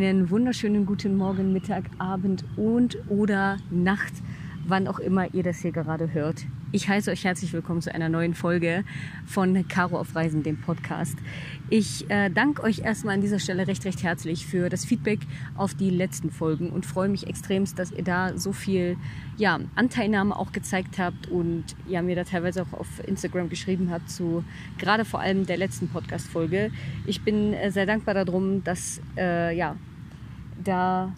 einen wunderschönen guten Morgen, Mittag, Abend und oder Nacht, wann auch immer ihr das hier gerade hört. Ich heiße euch herzlich willkommen zu einer neuen Folge von Caro auf Reisen, dem Podcast. Ich äh, danke euch erstmal an dieser Stelle recht, recht herzlich für das Feedback auf die letzten Folgen und freue mich extremst, dass ihr da so viel ja, Anteilnahme auch gezeigt habt und ja, mir da teilweise auch auf Instagram geschrieben habt zu gerade vor allem der letzten Podcast-Folge. Ich bin äh, sehr dankbar darum, dass äh, ja, da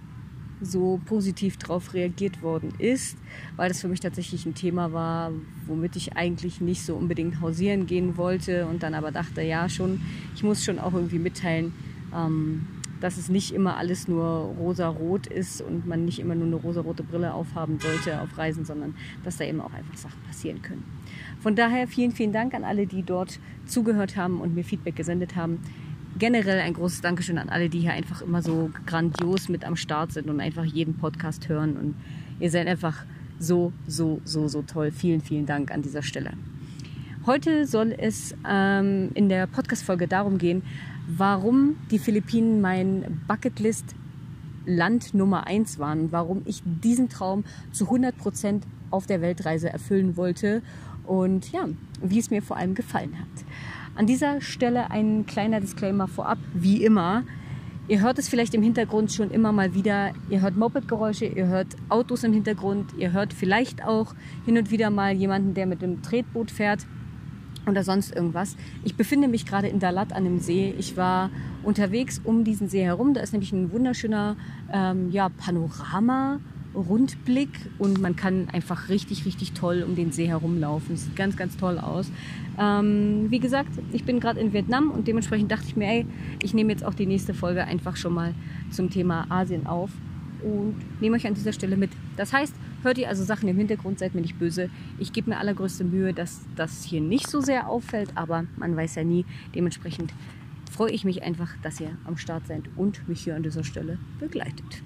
so positiv darauf reagiert worden ist, weil das für mich tatsächlich ein Thema war, womit ich eigentlich nicht so unbedingt hausieren gehen wollte und dann aber dachte, ja schon, ich muss schon auch irgendwie mitteilen, ähm, dass es nicht immer alles nur rosa-rot ist und man nicht immer nur eine rosa-rote Brille aufhaben sollte auf Reisen, sondern dass da eben auch einfach Sachen passieren können. Von daher vielen, vielen Dank an alle, die dort zugehört haben und mir Feedback gesendet haben generell ein großes Dankeschön an alle, die hier einfach immer so grandios mit am Start sind und einfach jeden Podcast hören. Und ihr seid einfach so, so, so, so toll. Vielen, vielen Dank an dieser Stelle. Heute soll es ähm, in der Podcast-Folge darum gehen, warum die Philippinen mein Bucketlist Land Nummer eins waren, warum ich diesen Traum zu 100 Prozent auf der Weltreise erfüllen wollte und ja, wie es mir vor allem gefallen hat. An dieser Stelle ein kleiner Disclaimer vorab, wie immer. Ihr hört es vielleicht im Hintergrund schon immer mal wieder. Ihr hört Moped-Geräusche, ihr hört Autos im Hintergrund, ihr hört vielleicht auch hin und wieder mal jemanden, der mit dem Tretboot fährt oder sonst irgendwas. Ich befinde mich gerade in Dalat an dem See. Ich war unterwegs um diesen See herum. Da ist nämlich ein wunderschöner ähm, ja, Panorama. Rundblick und man kann einfach richtig, richtig toll um den See herumlaufen. Sieht ganz, ganz toll aus. Ähm, wie gesagt, ich bin gerade in Vietnam und dementsprechend dachte ich mir, ey, ich nehme jetzt auch die nächste Folge einfach schon mal zum Thema Asien auf und nehme euch an dieser Stelle mit. Das heißt, hört ihr also Sachen im Hintergrund, seid mir nicht böse. Ich gebe mir allergrößte Mühe, dass das hier nicht so sehr auffällt, aber man weiß ja nie. Dementsprechend freue ich mich einfach, dass ihr am Start seid und mich hier an dieser Stelle begleitet.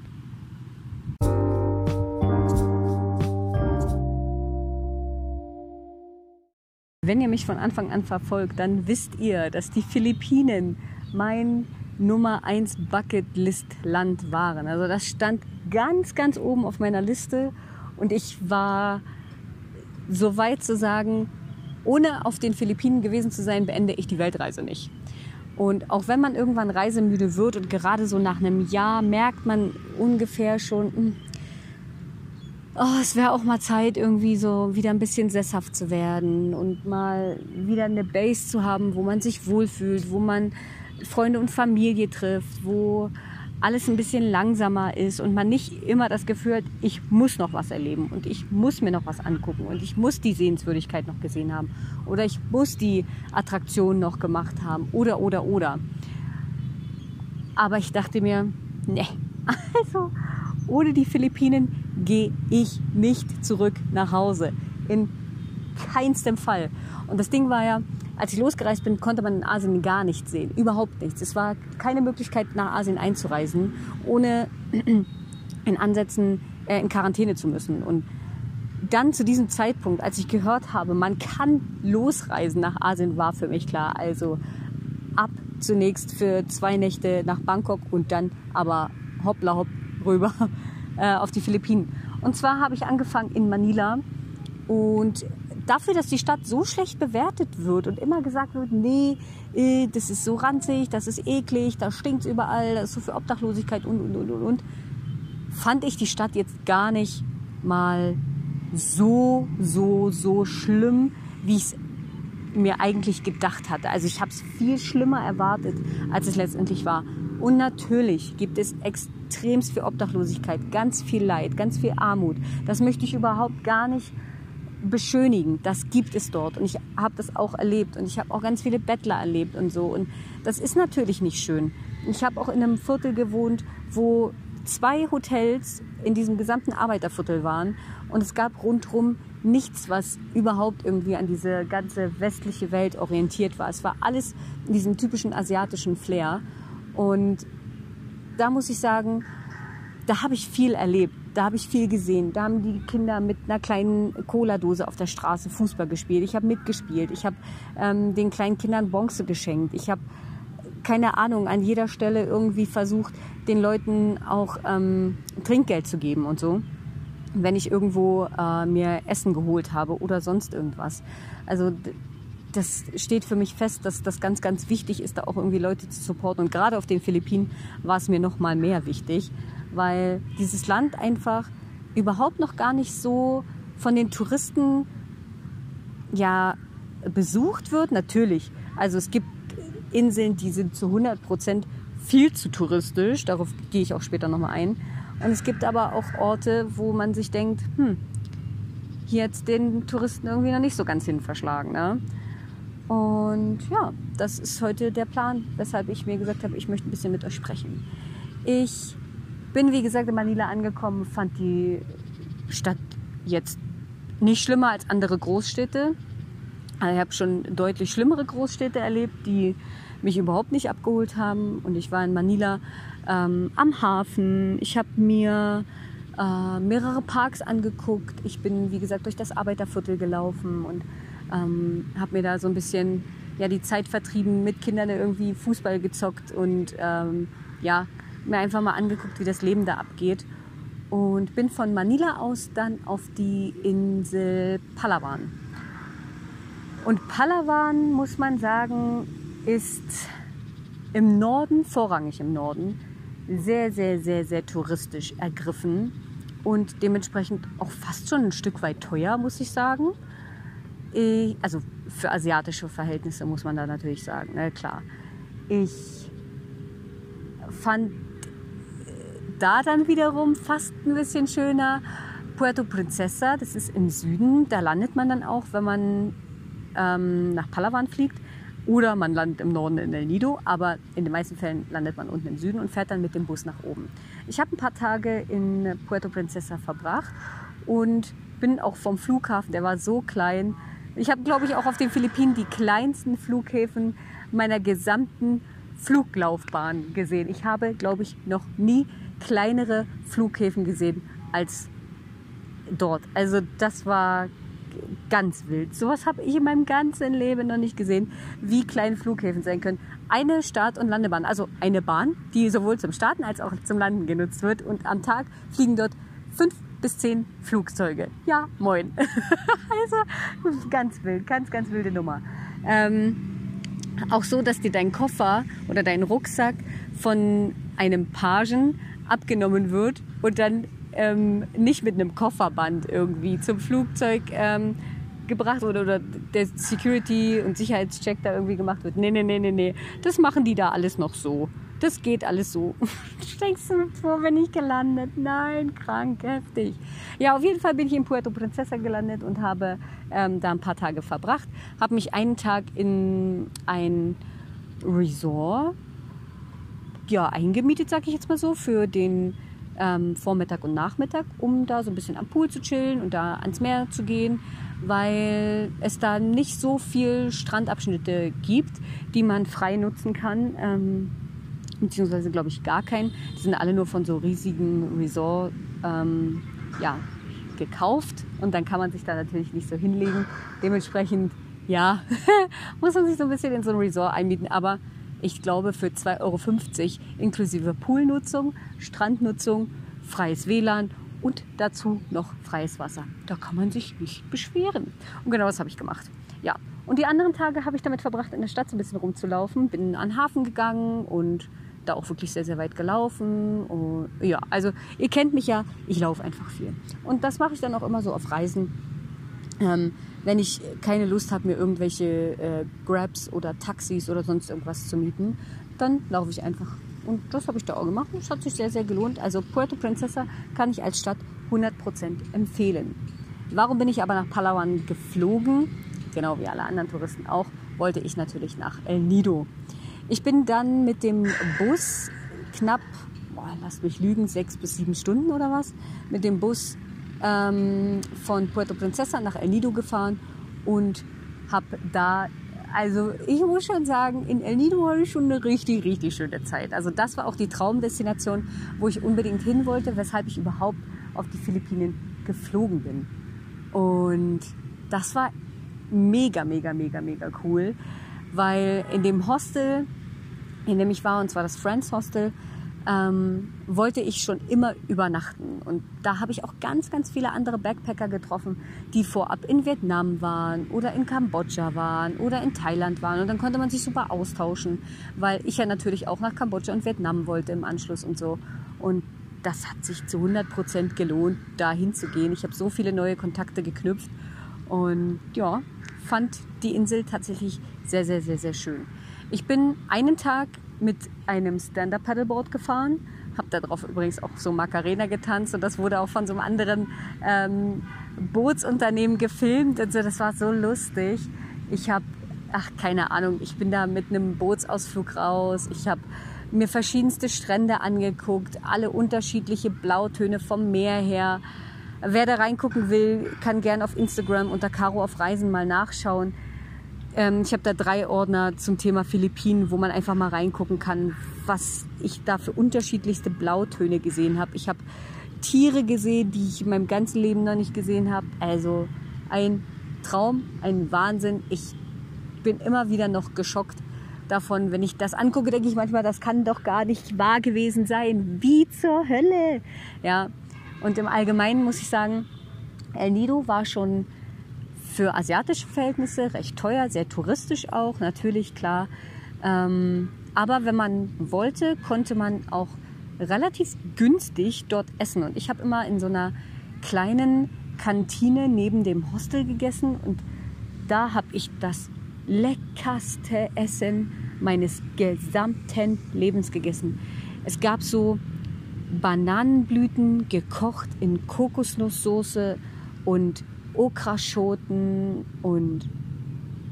Wenn ihr mich von Anfang an verfolgt, dann wisst ihr, dass die Philippinen mein Nummer 1 Bucketlist-Land waren. Also das stand ganz, ganz oben auf meiner Liste und ich war so weit zu sagen, ohne auf den Philippinen gewesen zu sein, beende ich die Weltreise nicht. Und auch wenn man irgendwann reisemüde wird und gerade so nach einem Jahr merkt man ungefähr schon, hm, oh, es wäre auch mal Zeit, irgendwie so wieder ein bisschen sesshaft zu werden und mal wieder eine Base zu haben, wo man sich wohlfühlt, wo man Freunde und Familie trifft, wo alles ein bisschen langsamer ist und man nicht immer das Gefühl hat, ich muss noch was erleben und ich muss mir noch was angucken und ich muss die Sehenswürdigkeit noch gesehen haben oder ich muss die Attraktion noch gemacht haben oder oder oder. Aber ich dachte mir, ne, also ohne die Philippinen gehe ich nicht zurück nach Hause. In keinstem Fall. Und das Ding war ja, als ich losgereist bin, konnte man in Asien gar nichts sehen. Überhaupt nichts. Es war keine Möglichkeit, nach Asien einzureisen, ohne in Ansätzen äh, in Quarantäne zu müssen. Und dann zu diesem Zeitpunkt, als ich gehört habe, man kann losreisen nach Asien, war für mich klar. Also ab zunächst für zwei Nächte nach Bangkok und dann aber hoppla hopp rüber äh, auf die Philippinen. Und zwar habe ich angefangen in Manila und dafür, dass die Stadt so schlecht bewertet wird und immer gesagt wird, nee, äh, das ist so ranzig, das ist eklig, da stinkt es überall, da ist so viel Obdachlosigkeit und, und, und, und, und, fand ich die Stadt jetzt gar nicht mal so, so, so schlimm, wie ich es mir eigentlich gedacht hatte. Also ich habe es viel schlimmer erwartet, als es letztendlich war. Und natürlich gibt es extremst viel Obdachlosigkeit, ganz viel Leid, ganz viel Armut. Das möchte ich überhaupt gar nicht beschönigen. Das gibt es dort und ich habe das auch erlebt und ich habe auch ganz viele Bettler erlebt und so. Und das ist natürlich nicht schön. Ich habe auch in einem Viertel gewohnt, wo zwei Hotels in diesem gesamten Arbeiterviertel waren und es gab rundherum nichts, was überhaupt irgendwie an diese ganze westliche Welt orientiert war. Es war alles in diesem typischen asiatischen Flair und da muss ich sagen, da habe ich viel erlebt, da habe ich viel gesehen. Da haben die Kinder mit einer kleinen Cola-Dose auf der Straße Fußball gespielt. Ich habe mitgespielt. Ich habe ähm, den kleinen Kindern Bonze geschenkt. Ich habe keine Ahnung, an jeder Stelle irgendwie versucht, den Leuten auch ähm, Trinkgeld zu geben und so, wenn ich irgendwo äh, mir Essen geholt habe oder sonst irgendwas. Also das steht für mich fest, dass das ganz, ganz wichtig ist, da auch irgendwie Leute zu supporten. Und gerade auf den Philippinen war es mir noch mal mehr wichtig, weil dieses Land einfach überhaupt noch gar nicht so von den Touristen ja besucht wird. Natürlich, also es gibt Inseln, die sind zu 100 Prozent viel zu touristisch. Darauf gehe ich auch später nochmal ein. Und es gibt aber auch Orte, wo man sich denkt, hm, hier jetzt den Touristen irgendwie noch nicht so ganz hin verschlagen. Ne? Und ja, das ist heute der Plan, weshalb ich mir gesagt habe, ich möchte ein bisschen mit euch sprechen. Ich bin, wie gesagt, in Manila angekommen, fand die Stadt jetzt nicht schlimmer als andere Großstädte. Also ich habe schon deutlich schlimmere Großstädte erlebt, die mich überhaupt nicht abgeholt haben. Und ich war in Manila ähm, am Hafen. Ich habe mir äh, mehrere Parks angeguckt. Ich bin, wie gesagt, durch das Arbeiterviertel gelaufen und ähm, habe mir da so ein bisschen ja, die Zeit vertrieben, mit Kindern irgendwie Fußball gezockt und ähm, ja, mir einfach mal angeguckt, wie das Leben da abgeht. Und bin von Manila aus dann auf die Insel Palawan. Und Palawan, muss man sagen, ist im Norden, vorrangig im Norden, sehr, sehr, sehr, sehr touristisch ergriffen und dementsprechend auch fast schon ein Stück weit teuer, muss ich sagen ich, also für asiatische Verhältnisse muss man da natürlich sagen, ne, klar. Ich fand äh, da dann wiederum fast ein bisschen schöner Puerto Princesa, das ist im Süden, da landet man dann auch, wenn man ähm, nach Palawan fliegt. Oder man landet im Norden in El Nido, aber in den meisten Fällen landet man unten im Süden und fährt dann mit dem Bus nach oben. Ich habe ein paar Tage in Puerto Princesa verbracht und bin auch vom Flughafen, der war so klein, ich habe, glaube ich, auch auf den Philippinen die kleinsten Flughäfen meiner gesamten Fluglaufbahn gesehen. Ich habe, glaube ich, noch nie kleinere Flughäfen gesehen als dort. Also das war ganz wild. Sowas habe ich in meinem ganzen Leben noch nicht gesehen, wie kleine Flughäfen sein können. Eine Start- und Landebahn, also eine Bahn, die sowohl zum Starten als auch zum Landen genutzt wird. Und am Tag fliegen dort fünf bis zehn Flugzeuge. Ja, moin. also ganz wild, ganz, ganz wilde Nummer. Ähm, auch so, dass dir dein Koffer oder dein Rucksack von einem Pagen abgenommen wird und dann ähm, nicht mit einem Kofferband irgendwie zum Flugzeug ähm, gebracht wurde oder der Security- und Sicherheitscheck da irgendwie gemacht wird. Nee, nee, nee, nee, nee. Das machen die da alles noch so. Das geht alles so. Steckst du vor, wenn ich gelandet? Nein, krank, heftig. Ja, auf jeden Fall bin ich in Puerto Princesa gelandet und habe ähm, da ein paar Tage verbracht. Habe mich einen Tag in ein Resort ja, eingemietet, sag ich jetzt mal so, für den ähm, Vormittag und Nachmittag, um da so ein bisschen am Pool zu chillen und da ans Meer zu gehen, weil es da nicht so viel Strandabschnitte gibt, die man frei nutzen kann. Ähm, beziehungsweise glaube ich gar keinen. Die sind alle nur von so riesigen Resort ähm, ja, gekauft und dann kann man sich da natürlich nicht so hinlegen. Dementsprechend, ja, muss man sich so ein bisschen in so ein Resort einmieten. Aber ich glaube, für 2,50 Euro inklusive Poolnutzung, Strandnutzung, freies WLAN und dazu noch freies Wasser. Da kann man sich nicht beschweren. Und genau das habe ich gemacht. Ja, und die anderen Tage habe ich damit verbracht, in der Stadt so ein bisschen rumzulaufen. Bin an den Hafen gegangen und da auch wirklich sehr, sehr weit gelaufen. Und, ja, also ihr kennt mich ja, ich laufe einfach viel. Und das mache ich dann auch immer so auf Reisen. Ähm, wenn ich keine Lust habe, mir irgendwelche äh, Grabs oder Taxis oder sonst irgendwas zu mieten, dann laufe ich einfach. Und das habe ich da auch gemacht. Das hat sich sehr, sehr gelohnt. Also Puerto Princesa kann ich als Stadt 100% empfehlen. Warum bin ich aber nach Palawan geflogen? Genau wie alle anderen Touristen auch, wollte ich natürlich nach El Nido. Ich bin dann mit dem Bus knapp, boah, lasst mich lügen, sechs bis sieben Stunden oder was, mit dem Bus ähm, von Puerto Princesa nach El Nido gefahren und habe da, also ich muss schon sagen, in El Nido hatte ich schon eine richtig, richtig schöne Zeit. Also das war auch die Traumdestination, wo ich unbedingt hin wollte, weshalb ich überhaupt auf die Philippinen geflogen bin. Und das war mega, mega, mega, mega cool weil in dem Hostel in dem ich war, und zwar das Friends Hostel, ähm, wollte ich schon immer übernachten. Und da habe ich auch ganz, ganz viele andere Backpacker getroffen, die vorab in Vietnam waren oder in Kambodscha waren oder in Thailand waren. Und dann konnte man sich super austauschen, weil ich ja natürlich auch nach Kambodscha und Vietnam wollte im Anschluss und so. Und das hat sich zu 100 Prozent gelohnt, da hinzugehen. Ich habe so viele neue Kontakte geknüpft und ja, fand die Insel tatsächlich sehr, sehr, sehr, sehr schön. Ich bin einen Tag mit einem Stand-Up-Paddleboard gefahren, habe darauf übrigens auch so Macarena getanzt und das wurde auch von so einem anderen ähm, Bootsunternehmen gefilmt. Also das war so lustig. Ich habe, ach keine Ahnung, ich bin da mit einem Bootsausflug raus. Ich habe mir verschiedenste Strände angeguckt, alle unterschiedliche Blautöne vom Meer her. Wer da reingucken will, kann gern auf Instagram unter Caro auf Reisen mal nachschauen. Ähm, ich habe da drei Ordner zum Thema Philippinen, wo man einfach mal reingucken kann, was ich da für unterschiedlichste Blautöne gesehen habe. Ich habe Tiere gesehen, die ich in meinem ganzen Leben noch nicht gesehen habe. Also ein Traum, ein Wahnsinn. Ich bin immer wieder noch geschockt davon, wenn ich das angucke, denke ich manchmal, das kann doch gar nicht wahr gewesen sein. Wie zur Hölle? Ja. Und im Allgemeinen muss ich sagen, El Nido war schon für asiatische Verhältnisse recht teuer, sehr touristisch auch, natürlich klar. Ähm, aber wenn man wollte, konnte man auch relativ günstig dort essen. Und ich habe immer in so einer kleinen Kantine neben dem Hostel gegessen und da habe ich das leckerste Essen meines gesamten Lebens gegessen. Es gab so Bananenblüten gekocht in Kokosnusssoße und Okraschoten und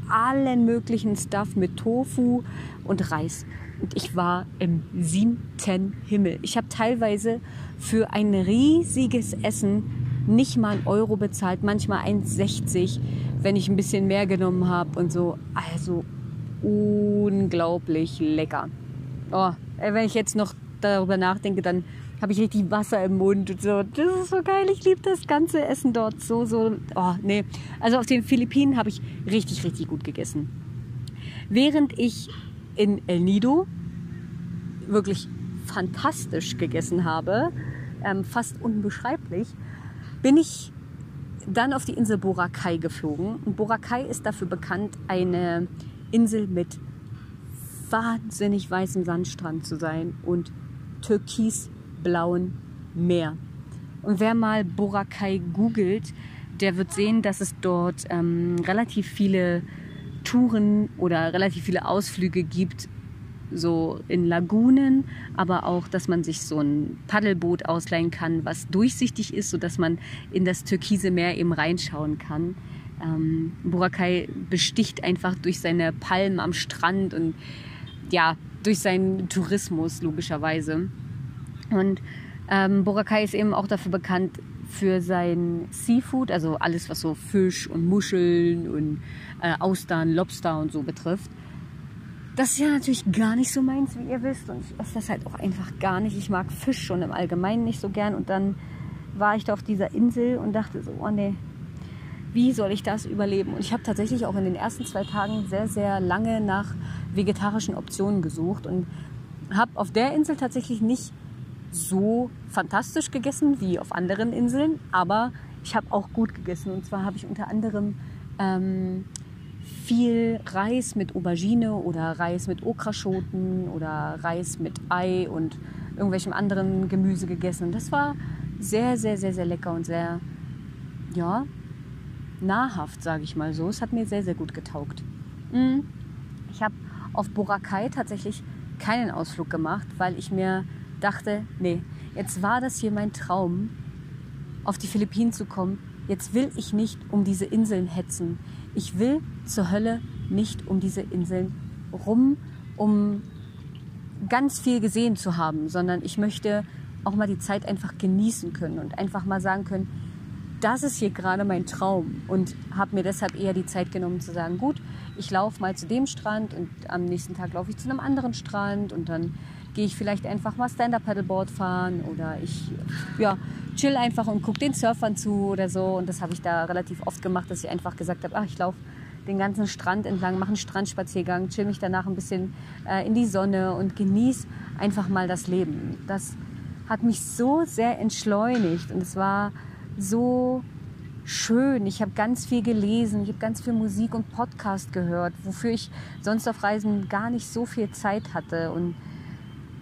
allen möglichen Stuff mit Tofu und Reis. Und ich war im siebten Himmel. Ich habe teilweise für ein riesiges Essen nicht mal einen Euro bezahlt, manchmal 1,60, wenn ich ein bisschen mehr genommen habe und so. Also unglaublich lecker. Oh, wenn ich jetzt noch darüber nachdenke, dann habe ich richtig Wasser im Mund und so. Das ist so geil. Ich liebe das ganze Essen dort. So, so. Oh, nee. Also auf den Philippinen habe ich richtig, richtig gut gegessen. Während ich in El Nido wirklich fantastisch gegessen habe, ähm, fast unbeschreiblich, bin ich dann auf die Insel Boracay geflogen. Und Boracay ist dafür bekannt, eine Insel mit wahnsinnig weißem Sandstrand zu sein und türkis blauen Meer. Und wer mal Boracay googelt, der wird sehen, dass es dort ähm, relativ viele Touren oder relativ viele Ausflüge gibt, so in Lagunen, aber auch, dass man sich so ein Paddelboot ausleihen kann, was durchsichtig ist, sodass man in das türkise Meer eben reinschauen kann. Ähm, Boracay besticht einfach durch seine Palmen am Strand und ja, durch seinen Tourismus logischerweise. Und ähm, Boracay ist eben auch dafür bekannt für sein Seafood, also alles, was so Fisch und Muscheln und äh, Austern, Lobster und so betrifft. Das ist ja natürlich gar nicht so meins, wie ihr wisst. Und ich esse das halt auch einfach gar nicht. Ich mag Fisch schon im Allgemeinen nicht so gern. Und dann war ich da auf dieser Insel und dachte so, oh nee, wie soll ich das überleben? Und ich habe tatsächlich auch in den ersten zwei Tagen sehr, sehr lange nach vegetarischen Optionen gesucht und habe auf der Insel tatsächlich nicht so fantastisch gegessen wie auf anderen Inseln, aber ich habe auch gut gegessen. Und zwar habe ich unter anderem ähm, viel Reis mit Aubergine oder Reis mit Okraschoten oder Reis mit Ei und irgendwelchem anderen Gemüse gegessen. Das war sehr, sehr, sehr, sehr lecker und sehr, ja, nahrhaft, sage ich mal so. Es hat mir sehr, sehr gut getaugt. Mm. Ich habe auf Boracay tatsächlich keinen Ausflug gemacht, weil ich mir dachte, nee, jetzt war das hier mein Traum, auf die Philippinen zu kommen. Jetzt will ich nicht um diese Inseln hetzen. Ich will zur Hölle nicht um diese Inseln rum, um ganz viel gesehen zu haben, sondern ich möchte auch mal die Zeit einfach genießen können und einfach mal sagen können, das ist hier gerade mein Traum und habe mir deshalb eher die Zeit genommen zu sagen, gut, ich laufe mal zu dem Strand und am nächsten Tag laufe ich zu einem anderen Strand und dann gehe ich vielleicht einfach mal Stand-Up-Paddleboard fahren oder ich ja, chill einfach und gucke den Surfern zu oder so. Und das habe ich da relativ oft gemacht, dass ich einfach gesagt habe, ach, ich laufe den ganzen Strand entlang, mache einen Strandspaziergang, chill mich danach ein bisschen äh, in die Sonne und genieße einfach mal das Leben. Das hat mich so sehr entschleunigt und es war so schön. Ich habe ganz viel gelesen, ich habe ganz viel Musik und Podcast gehört, wofür ich sonst auf Reisen gar nicht so viel Zeit hatte. Und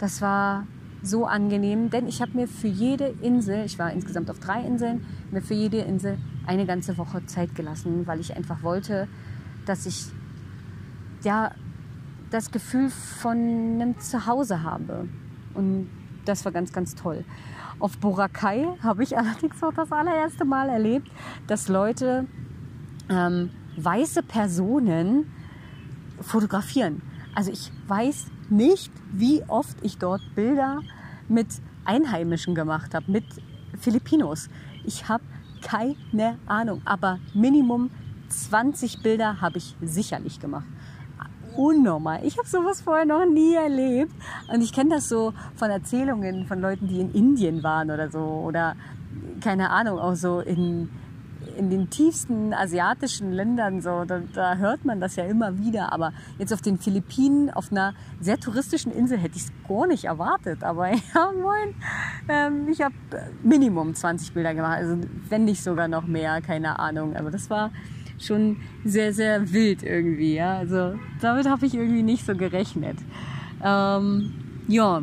das war so angenehm, denn ich habe mir für jede Insel, ich war insgesamt auf drei Inseln, mir für jede Insel eine ganze Woche Zeit gelassen, weil ich einfach wollte, dass ich ja das Gefühl von einem Zuhause habe. Und das war ganz, ganz toll. Auf Boracay habe ich allerdings auch das allererste Mal erlebt, dass Leute ähm, weiße Personen fotografieren. Also ich weiß nicht, wie oft ich dort Bilder mit Einheimischen gemacht habe, mit Filipinos. Ich habe keine Ahnung, aber Minimum 20 Bilder habe ich sicherlich gemacht. Unnormal. Ich habe sowas vorher noch nie erlebt. Und ich kenne das so von Erzählungen von Leuten, die in Indien waren oder so. Oder keine Ahnung, auch so in in den tiefsten asiatischen Ländern so, da, da, hört man das ja immer wieder. Aber jetzt auf den Philippinen, auf einer sehr touristischen Insel, hätte ich es gar nicht erwartet. Aber ja, moin. Ähm, ich habe Minimum 20 Bilder gemacht, also wenn nicht sogar noch mehr, keine Ahnung. Aber das war schon sehr, sehr wild irgendwie. Ja? Also damit habe ich irgendwie nicht so gerechnet. Ähm, ja,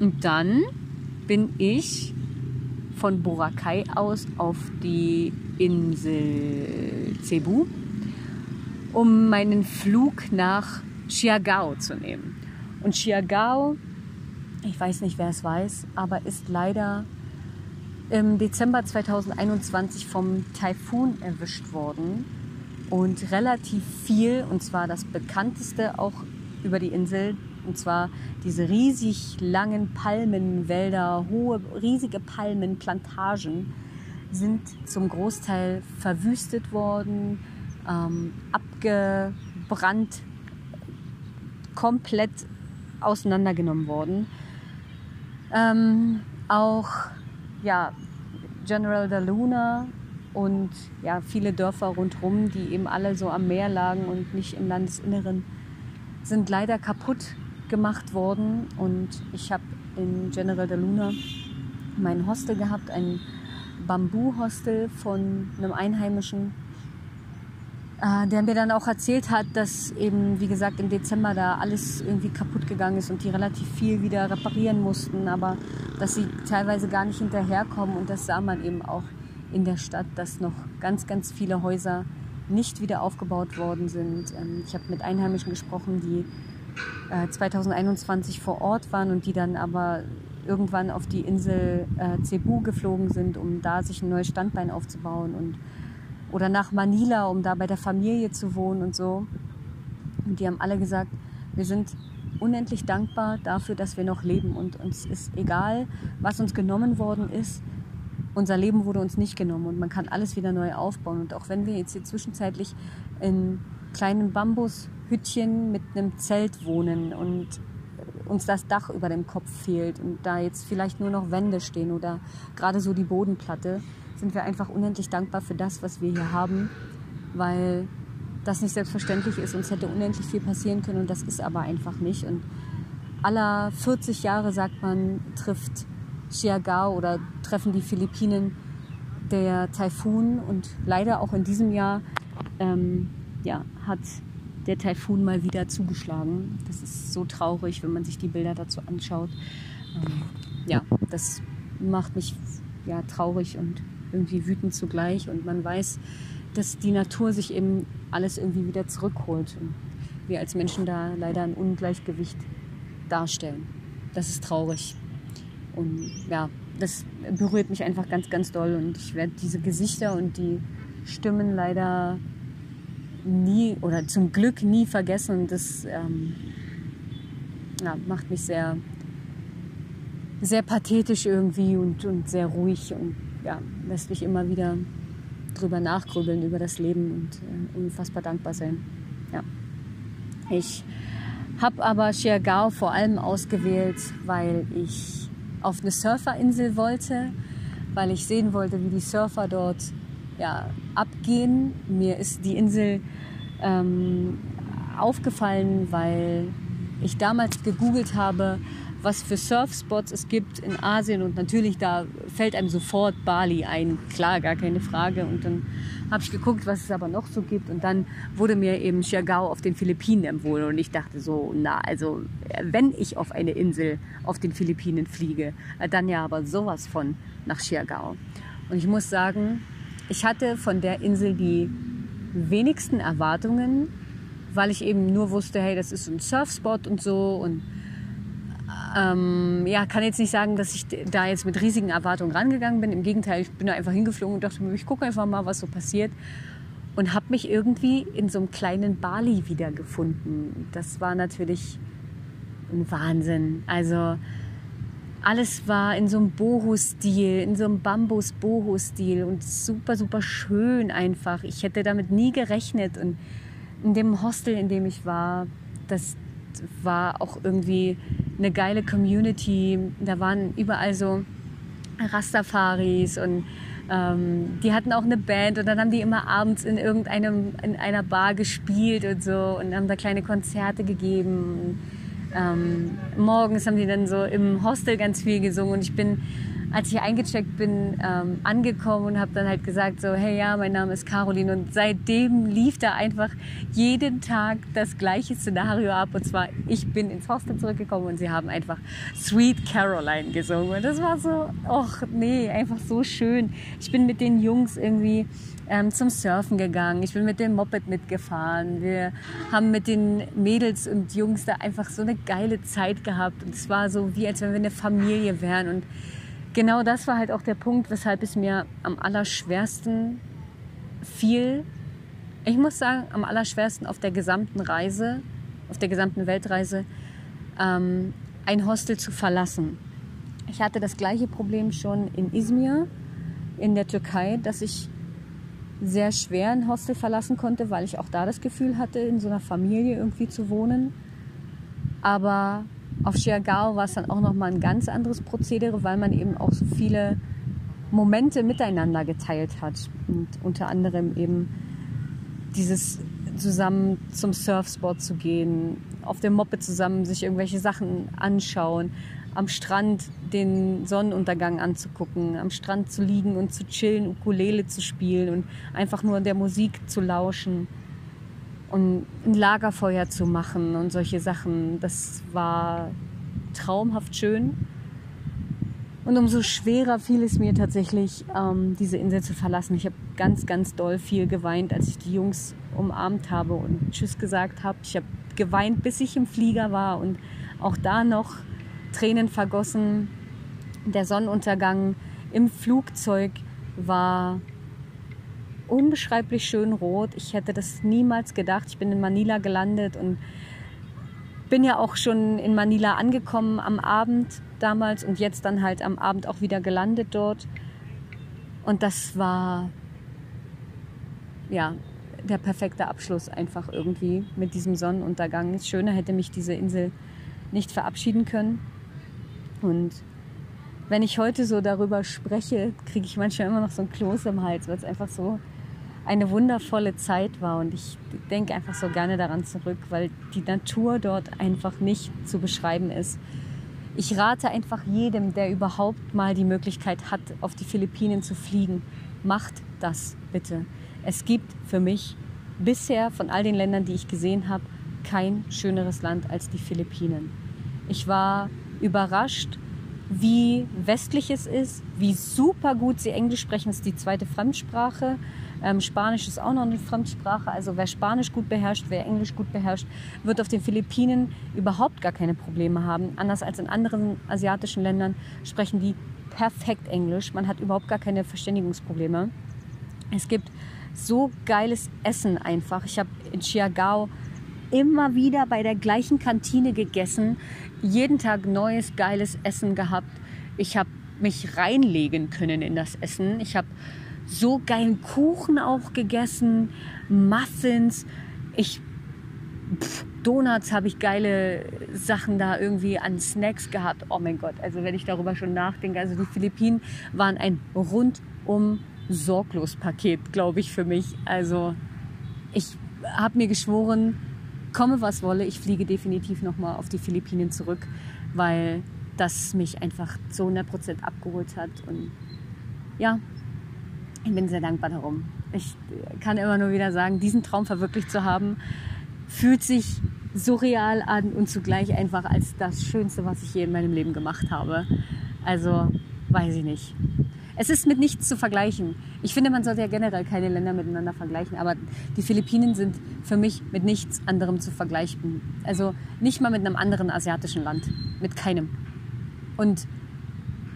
und dann bin ich von Boracay aus auf die Insel Cebu, um meinen Flug nach Chiagao zu nehmen. Und Chiagao, ich weiß nicht, wer es weiß, aber ist leider im Dezember 2021 vom Taifun erwischt worden und relativ viel, und zwar das bekannteste auch über die Insel, und zwar diese riesig langen Palmenwälder, hohe, riesige Palmenplantagen sind zum Großteil verwüstet worden, ähm, abgebrannt, komplett auseinandergenommen worden. Ähm, auch ja, General da Luna und ja, viele Dörfer rundherum, die eben alle so am Meer lagen und nicht im Landesinneren, sind leider kaputt gemacht worden. Und ich habe in General de Luna mein Hostel gehabt, ein Bambu-Hostel von einem Einheimischen, äh, der mir dann auch erzählt hat, dass eben, wie gesagt, im Dezember da alles irgendwie kaputt gegangen ist und die relativ viel wieder reparieren mussten, aber dass sie teilweise gar nicht hinterherkommen. Und das sah man eben auch in der Stadt, dass noch ganz, ganz viele Häuser nicht wieder aufgebaut worden sind. Ähm, ich habe mit Einheimischen gesprochen, die 2021 äh, vor Ort waren und die dann aber irgendwann auf die Insel äh, Cebu geflogen sind, um da sich ein neues Standbein aufzubauen und oder nach Manila, um da bei der Familie zu wohnen und so. Und die haben alle gesagt, wir sind unendlich dankbar dafür, dass wir noch leben und uns ist egal, was uns genommen worden ist. Unser Leben wurde uns nicht genommen und man kann alles wieder neu aufbauen. Und auch wenn wir jetzt hier zwischenzeitlich in kleinen Bambushüttchen mit einem Zelt wohnen und uns das Dach über dem Kopf fehlt und da jetzt vielleicht nur noch Wände stehen oder gerade so die Bodenplatte, sind wir einfach unendlich dankbar für das, was wir hier haben, weil das nicht selbstverständlich ist. Uns hätte unendlich viel passieren können und das ist aber einfach nicht. Und aller 40 Jahre, sagt man, trifft Siagao oder treffen die Philippinen der Taifun und leider auch in diesem Jahr ähm, ja, hat der Taifun mal wieder zugeschlagen. Das ist so traurig, wenn man sich die Bilder dazu anschaut. Ähm, ja, das macht mich ja, traurig und irgendwie wütend zugleich. Und man weiß, dass die Natur sich eben alles irgendwie wieder zurückholt. Und wir als Menschen da leider ein Ungleichgewicht darstellen. Das ist traurig. Und ja, das berührt mich einfach ganz, ganz doll. Und ich werde diese Gesichter und die Stimmen leider nie oder zum Glück nie vergessen. Das ähm, ja, macht mich sehr, sehr pathetisch irgendwie und, und sehr ruhig und ja, lässt mich immer wieder drüber nachgrübeln über das Leben und äh, unfassbar dankbar sein. Ja. Ich habe aber Chiagao vor allem ausgewählt, weil ich auf eine Surferinsel wollte, weil ich sehen wollte, wie die Surfer dort ja, abgehen. Mir ist die Insel ähm, aufgefallen, weil ich damals gegoogelt habe, was für Surfspots es gibt in Asien und natürlich da fällt einem sofort Bali ein, klar, gar keine Frage. Und dann habe ich geguckt, was es aber noch so gibt und dann wurde mir eben Siargao auf den Philippinen empfohlen und ich dachte so, na, also wenn ich auf eine Insel auf den Philippinen fliege, dann ja aber sowas von nach Siargao. Und ich muss sagen, ich hatte von der Insel die wenigsten Erwartungen, weil ich eben nur wusste, hey, das ist ein Surfspot und so und ähm, ja, kann jetzt nicht sagen, dass ich da jetzt mit riesigen Erwartungen rangegangen bin. Im Gegenteil, ich bin da einfach hingeflogen und dachte mir, ich gucke einfach mal, was so passiert. Und habe mich irgendwie in so einem kleinen Bali wiedergefunden. Das war natürlich ein Wahnsinn. Also alles war in so einem Boho-Stil, in so einem Bambus-Boho-Stil und super, super schön einfach. Ich hätte damit nie gerechnet. Und in dem Hostel, in dem ich war, das war auch irgendwie eine geile Community. Da waren überall so Rastafaris und ähm, die hatten auch eine Band und dann haben die immer abends in irgendeinem in einer Bar gespielt und so und haben da kleine Konzerte gegeben. Ähm, morgens haben die dann so im Hostel ganz viel gesungen und ich bin als ich eingecheckt bin, ähm, angekommen und habe dann halt gesagt so, hey ja, mein Name ist Caroline. Und seitdem lief da einfach jeden Tag das gleiche Szenario ab. Und zwar ich bin ins Hostel zurückgekommen und sie haben einfach Sweet Caroline gesungen. Und das war so, ach nee, einfach so schön. Ich bin mit den Jungs irgendwie ähm, zum Surfen gegangen. Ich bin mit dem Moped mitgefahren. Wir haben mit den Mädels und Jungs da einfach so eine geile Zeit gehabt. Und es war so, wie als wenn wir eine Familie wären. Und genau das war halt auch der Punkt, weshalb es mir am allerschwersten fiel. Ich muss sagen, am allerschwersten auf der gesamten Reise, auf der gesamten Weltreise, ähm, ein Hostel zu verlassen. Ich hatte das gleiche Problem schon in Izmir in der Türkei, dass ich sehr schwer ein Hostel verlassen konnte, weil ich auch da das Gefühl hatte, in so einer Familie irgendwie zu wohnen. Aber auf Siargao war es dann auch nochmal ein ganz anderes Prozedere, weil man eben auch so viele Momente miteinander geteilt hat. Und unter anderem eben dieses zusammen zum Surfspot zu gehen, auf dem Moped zusammen sich irgendwelche Sachen anschauen, am Strand den Sonnenuntergang anzugucken, am Strand zu liegen und zu chillen, Ukulele zu spielen und einfach nur der Musik zu lauschen und ein Lagerfeuer zu machen und solche Sachen. Das war traumhaft schön. Und umso schwerer fiel es mir tatsächlich, ähm, diese Insel zu verlassen. Ich habe ganz, ganz doll viel geweint, als ich die Jungs umarmt habe und Tschüss gesagt habe. Ich habe geweint, bis ich im Flieger war und auch da noch Tränen vergossen. Der Sonnenuntergang im Flugzeug war unbeschreiblich schön rot. Ich hätte das niemals gedacht. Ich bin in Manila gelandet und bin ja auch schon in Manila angekommen am Abend damals und jetzt dann halt am Abend auch wieder gelandet dort. Und das war ja der perfekte Abschluss einfach irgendwie mit diesem Sonnenuntergang. Schöner hätte mich diese Insel nicht verabschieden können. Und wenn ich heute so darüber spreche, kriege ich manchmal immer noch so ein Kloß im Hals, weil es einfach so eine wundervolle Zeit war. Und ich denke einfach so gerne daran zurück, weil die Natur dort einfach nicht zu beschreiben ist. Ich rate einfach jedem, der überhaupt mal die Möglichkeit hat, auf die Philippinen zu fliegen, macht das bitte. Es gibt für mich bisher von all den Ländern, die ich gesehen habe, kein schöneres Land als die Philippinen. Ich war überrascht, wie westlich es ist, wie super gut sie Englisch sprechen. Ist die zweite Fremdsprache. Ähm, Spanisch ist auch noch eine Fremdsprache. Also wer Spanisch gut beherrscht, wer Englisch gut beherrscht, wird auf den Philippinen überhaupt gar keine Probleme haben. Anders als in anderen asiatischen Ländern sprechen die perfekt Englisch. Man hat überhaupt gar keine Verständigungsprobleme. Es gibt so geiles Essen einfach. Ich habe in Siargao immer wieder bei der gleichen Kantine gegessen, jeden Tag neues geiles Essen gehabt. Ich habe mich reinlegen können in das Essen. Ich habe so geilen Kuchen auch gegessen, Muffins. Ich pff, Donuts habe ich geile Sachen da irgendwie an Snacks gehabt. Oh mein Gott, also wenn ich darüber schon nachdenke, also die Philippinen waren ein rundum sorglos Paket, glaube ich, für mich. Also ich habe mir geschworen, komme was wolle, ich fliege definitiv nochmal auf die Philippinen zurück, weil das mich einfach zu 100% abgeholt hat. Und ja, ich bin sehr dankbar darum. Ich kann immer nur wieder sagen, diesen Traum verwirklicht zu haben, fühlt sich surreal an und zugleich einfach als das Schönste, was ich je in meinem Leben gemacht habe. Also, weiß ich nicht. Es ist mit nichts zu vergleichen. Ich finde, man sollte ja generell keine Länder miteinander vergleichen, aber die Philippinen sind für mich mit nichts anderem zu vergleichen. Also nicht mal mit einem anderen asiatischen Land. Mit keinem. Und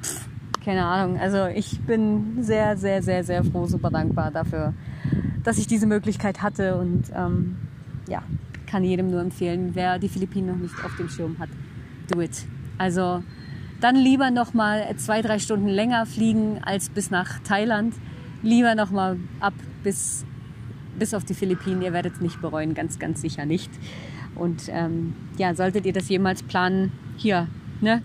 pff, keine Ahnung, also ich bin sehr, sehr, sehr, sehr froh, super dankbar dafür, dass ich diese Möglichkeit hatte und ähm, ja, kann jedem nur empfehlen, wer die Philippinen noch nicht auf dem Schirm hat, do it. Also dann lieber noch mal zwei, drei Stunden länger fliegen als bis nach Thailand. Lieber noch mal ab bis, bis auf die Philippinen. Ihr werdet es nicht bereuen, ganz, ganz sicher nicht. Und ähm, ja, solltet ihr das jemals planen, hier, ne?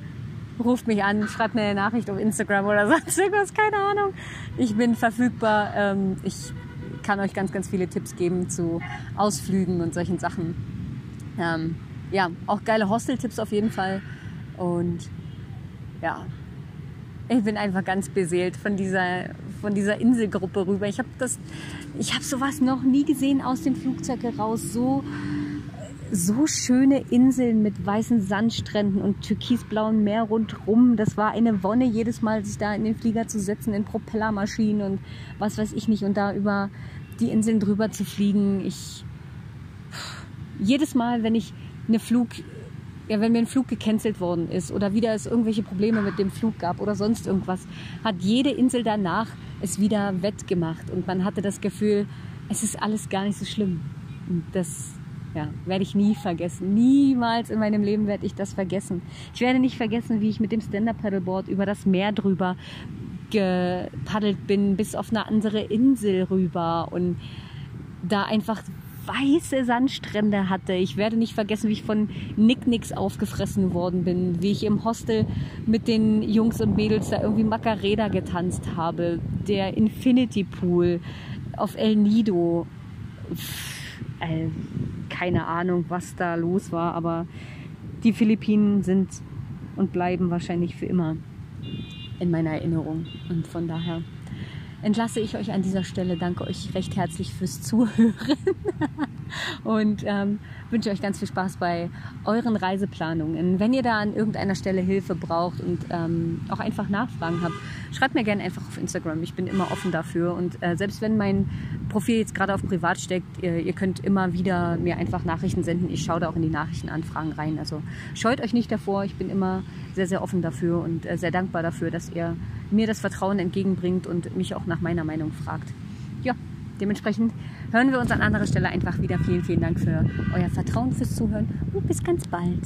Ruft mich an, schreibt mir eine Nachricht auf Instagram oder sonst irgendwas, keine Ahnung. Ich bin verfügbar. Ähm, ich kann euch ganz, ganz viele Tipps geben zu Ausflügen und solchen Sachen. Ähm, ja, auch geile Hostel-Tipps auf jeden Fall. Und ja, ich bin einfach ganz beseelt von dieser, von dieser Inselgruppe rüber. Ich habe das, sowas noch nie gesehen aus dem Flugzeug heraus. So, so schöne Inseln mit weißen Sandstränden und türkisblauen Meer rundrum. Das war eine Wonne, jedes Mal sich da in den Flieger zu setzen, in Propellermaschinen und was weiß ich nicht und da über die Inseln drüber zu fliegen. Ich jedes Mal, wenn ich eine Flug ja, wenn mir ein Flug gecancelt worden ist oder wieder es irgendwelche Probleme mit dem Flug gab oder sonst irgendwas, hat jede Insel danach es wieder wettgemacht und man hatte das Gefühl, es ist alles gar nicht so schlimm. Und das ja, werde ich nie vergessen. Niemals in meinem Leben werde ich das vergessen. Ich werde nicht vergessen, wie ich mit dem Stand-Up-Paddleboard über das Meer drüber gepaddelt bin, bis auf eine andere Insel rüber und da einfach weiße Sandstrände hatte. Ich werde nicht vergessen, wie ich von Nicknicks aufgefressen worden bin, wie ich im Hostel mit den Jungs und Mädels da irgendwie Macarena getanzt habe, der Infinity Pool auf El Nido. Pff, äh, keine Ahnung, was da los war, aber die Philippinen sind und bleiben wahrscheinlich für immer in meiner Erinnerung. Und von daher entlasse ich euch an dieser Stelle. Danke euch recht herzlich fürs Zuhören und ähm, wünsche euch ganz viel Spaß bei euren Reiseplanungen. Wenn ihr da an irgendeiner Stelle Hilfe braucht und ähm, auch einfach Nachfragen habt, schreibt mir gerne einfach auf Instagram. Ich bin immer offen dafür und äh, selbst wenn mein Profil jetzt gerade auf privat steckt, ihr, ihr, könnt immer wieder mir einfach Nachrichten senden. Ich schaue da auch in die Nachrichtenanfragen rein. Also scheut euch nicht davor. Ich bin immer sehr, sehr offen dafür und äh, sehr dankbar dafür, dass ihr mir das Vertrauen entgegenbringt und mich auch nach meiner Meinung fragt. Ja, dementsprechend hören wir uns an anderer Stelle einfach wieder. Vielen, vielen Dank für euer Vertrauen, fürs Zuhören und bis ganz bald.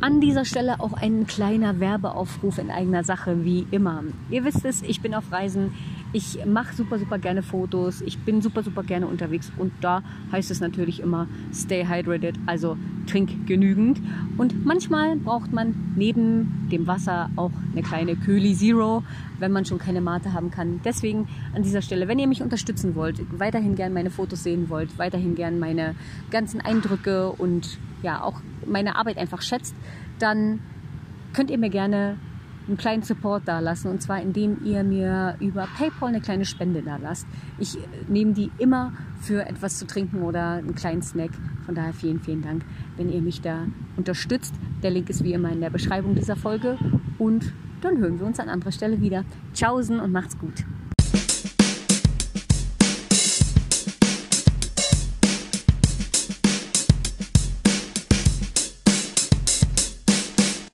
An dieser Stelle auch ein kleiner Werbeaufruf in eigener Sache, wie immer. Ihr wisst es, ich bin auf Reisen. Ich mache super, super gerne Fotos. Ich bin super, super gerne unterwegs. Und da heißt es natürlich immer, stay hydrated, also trink genügend. Und manchmal braucht man neben dem Wasser auch eine kleine Köli Zero, wenn man schon keine Mate haben kann. Deswegen an dieser Stelle, wenn ihr mich unterstützen wollt, weiterhin gerne meine Fotos sehen wollt, weiterhin gerne meine ganzen Eindrücke und ja auch meine Arbeit einfach schätzt, dann könnt ihr mir gerne einen kleinen Support da lassen und zwar indem ihr mir über PayPal eine kleine Spende da lasst. Ich nehme die immer für etwas zu trinken oder einen kleinen Snack. Von daher vielen, vielen Dank, wenn ihr mich da unterstützt. Der Link ist wie immer in der Beschreibung dieser Folge und dann hören wir uns an anderer Stelle wieder. Tschaußen und macht's gut.